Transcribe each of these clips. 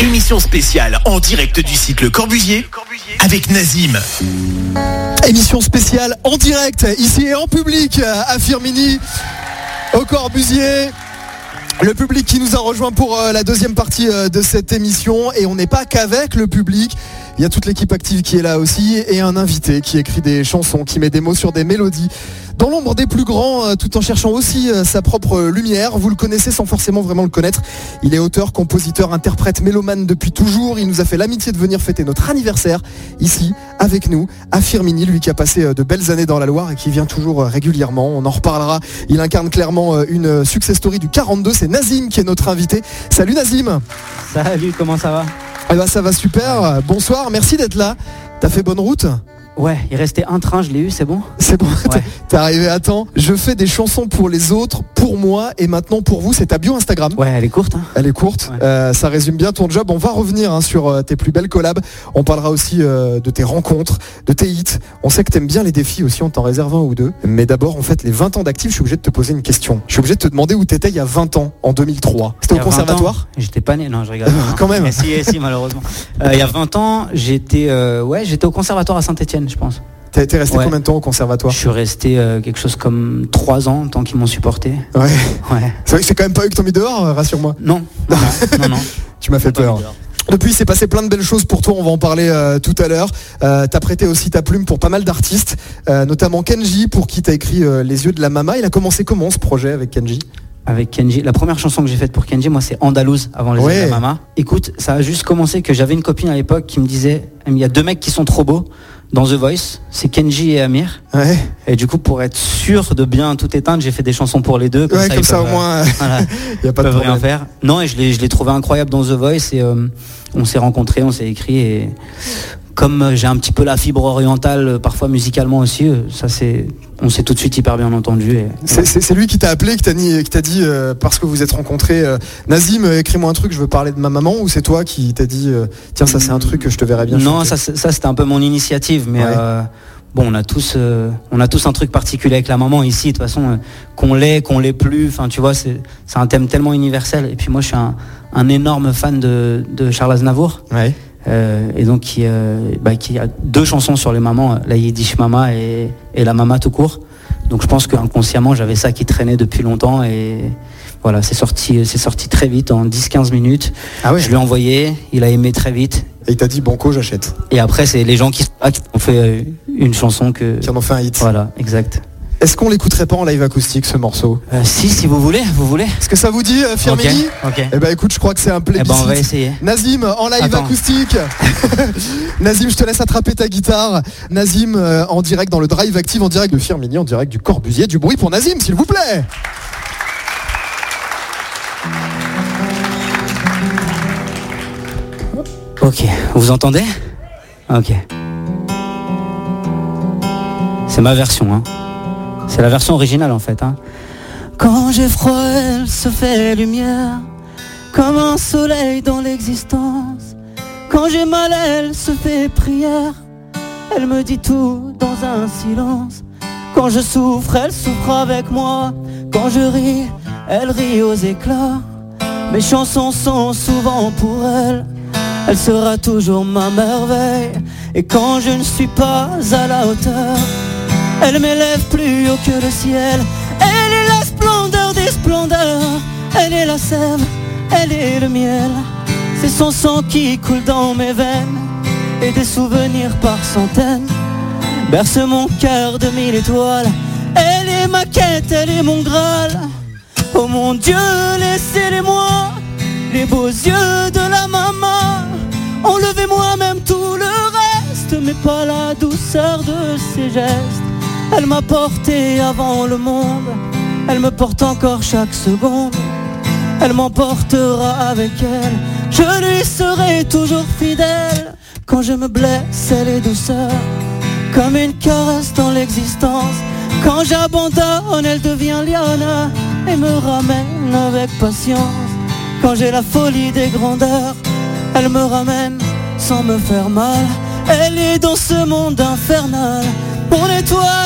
Émission spéciale en direct du site Le Corbusier avec Nazim. Émission spéciale en direct, ici et en public, à Firmini, au Corbusier. Le public qui nous a rejoint pour euh, la deuxième partie euh, de cette émission et on n'est pas qu'avec le public. Il y a toute l'équipe active qui est là aussi et un invité qui écrit des chansons, qui met des mots sur des mélodies. Dans l'ombre des plus grands, euh, tout en cherchant aussi sa propre lumière. Vous le connaissez sans forcément vraiment le connaître. Il est auteur, compositeur, interprète, mélomane depuis toujours. Il nous a fait l'amitié de venir fêter notre anniversaire ici avec nous à Firmini, lui qui a passé de belles années dans la Loire et qui vient toujours régulièrement. On en reparlera. Il incarne clairement une success story du 42. C'est Nazim qui est notre invité. Salut Nazim Salut, comment ça va? Eh ben, Ça va super. Bonsoir, merci d'être là. T'as fait bonne route? Ouais, il restait un train, je l'ai eu, c'est bon C'est bon, t'es arrivé à temps. Je fais des chansons pour les autres, pour moi et maintenant pour vous. C'est ta bio Instagram. Ouais, elle est courte. Hein. Elle est courte. Euh, ça résume bien ton job. On va revenir hein, sur euh, tes plus belles collabs. On parlera aussi euh, de tes rencontres, de tes hits. On sait que t'aimes bien les défis aussi, on t'en réserve un ou deux. Mais d'abord, en fait, les 20 ans d'actifs, je suis obligé de te poser une question. Je suis obligé de te demander où t'étais il y a 20 ans, en 2003. C'était au conservatoire J'étais pas né, non, je rigole. Quand même. si, si, malheureusement. il y a 20 ans, j'étais ouais, j'étais au conservatoire à Saint-Etienne, je pense. T'as été resté combien de temps au conservatoire Je suis resté euh, quelque chose comme trois ans, tant qu'ils m'ont supporté. Ouais. ouais. C'est vrai que c'est quand même pas eux qui t'ont mis dehors, euh, rassure-moi. Non. non, non, tu m'as fait peur. Depuis, c'est passé plein de belles choses pour toi, on va en parler euh, tout à l'heure. Euh, t'as prêté aussi ta plume pour pas mal d'artistes, notamment Kenji, pour qui t'as écrit Les yeux de la mama. Il a commencé comment ce projet avec Kenji? Avec Kenji. La première chanson que j'ai faite pour Kenji, moi, c'est Andalouse avant les yeux de la mama. Écoute, ça a juste commencé que j'avais une copine à l'époque qui me disait, il y a deux mecs qui sont trop beaux dans The Voice, c'est Kenji et Amir. Et du coup, pour être sûr de bien tout éteindre, j'ai fait des chansons pour les deux. Comme ça, comme ça au moins, il a pas de rien faire. Non, et je l'ai trouvé incroyable dans The Voice et euh, on s'est rencontrés, on s'est écrit et comme euh, j'ai un petit peu la fibre orientale, euh, parfois musicalement aussi, euh, ça c'est, on s'est tout de suite hyper bien entendu. C'est lui qui t'a appelé, qui t'a dit, parce que vous êtes rencontrés, Nazim, écris-moi un truc, je veux parler de ma maman, ou c'est toi qui t'a dit, tiens ça c'est un truc que je te verrais bien. Non, ça, c'était un peu mon initiative, mais bon, on a tous, on a tous un truc particulier avec la maman ici. De toute façon, qu'on l'ait, qu'on l'ait plus. Enfin, tu vois, c'est un thème tellement universel. Et puis moi, je suis un, énorme fan de, de Charles Aznavour. Ouais. Euh, et donc qui, euh, bah, qui, a deux chansons sur les mamans, la Yiddish Mama et, la Mama tout court. Donc je pense qu'inconsciemment j'avais ça qui traînait depuis longtemps et voilà, c'est sorti, c'est sorti très vite en 10-15 minutes. Ah Je lui ai envoyé, il a aimé très vite. Et il t'a dit banco, j'achète. Et après c'est les gens qui, qui ont fait euh, une chanson que. Qui en ont fait un hit. Voilà, exact. Est-ce qu'on l'écouterait pas en live acoustique ce morceau? Euh, Si, si vous voulez, vous voulez. Est-ce que ça vous dit, euh, Firmini? Ok. Eh ben écoute, je crois que c'est un plébiscite. Eh ben on va essayer. Nazim en live acoustique. Nazim, je te laisse attraper ta guitare. Nazim euh, en direct dans le Drive Active, en direct de Firmini, en direct du Corbusier. Du bruit pour Nazim, s'il vous plaît. Ok, vous entendez? Ok. C'est ma version, hein. C'est la version originale en fait. Hein. Quand j'ai froid, elle se fait lumière, comme un soleil dans l'existence. Quand j'ai mal, elle se fait prière. Elle me dit tout dans un silence. Quand je souffre, elle souffre avec moi. Quand je ris, elle rit aux éclats. Mes chansons sont souvent pour elle. Elle sera toujours ma merveille. Et quand je ne suis pas à la hauteur, elle m'élève plus haut que le ciel. Elle est la splendeur des splendeurs. Elle est la sève, elle est le miel. C'est son sang qui coule dans mes veines. Et des souvenirs par centaines. Berce mon cœur de mille étoiles. Elle est ma quête, elle est mon Graal. Oh mon Dieu, laissez-les-moi. Les beaux yeux de la maman. Enlevez-moi même tout le reste. Mais pas la douceur de ses gestes. Elle m'a porté avant le monde, elle me porte encore chaque seconde. Elle m'emportera avec elle, je lui serai toujours fidèle. Quand je me blesse, elle est douceur, comme une caresse dans l'existence. Quand j'abandonne, elle devient liane et me ramène avec patience. Quand j'ai la folie des grandeurs, elle me ramène sans me faire mal. Elle est dans ce monde infernal mon étoile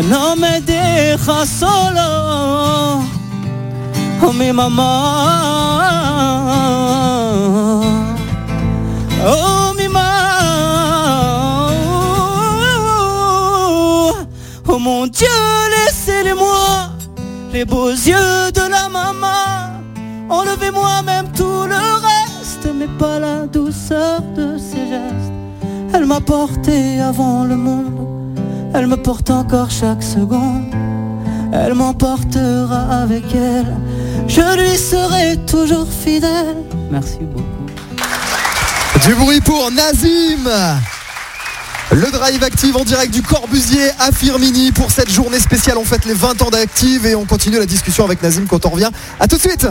no me deja solo. Oh mi maman, oh mi maman, oh mon Dieu, laissez-les-moi les beaux yeux de la maman. Enlevez-moi même tout le reste, mais pas la douceur de ses gestes. Elle m'a porté avant le monde, elle me porte encore chaque seconde. Elle m'emportera avec elle, je lui serai toujours fidèle. Merci beaucoup. Du bruit pour Nazim le drive active en direct du Corbusier à Firmini pour cette journée spéciale. On fête les 20 ans d'active et on continue la discussion avec Nazim quand on revient. A tout de suite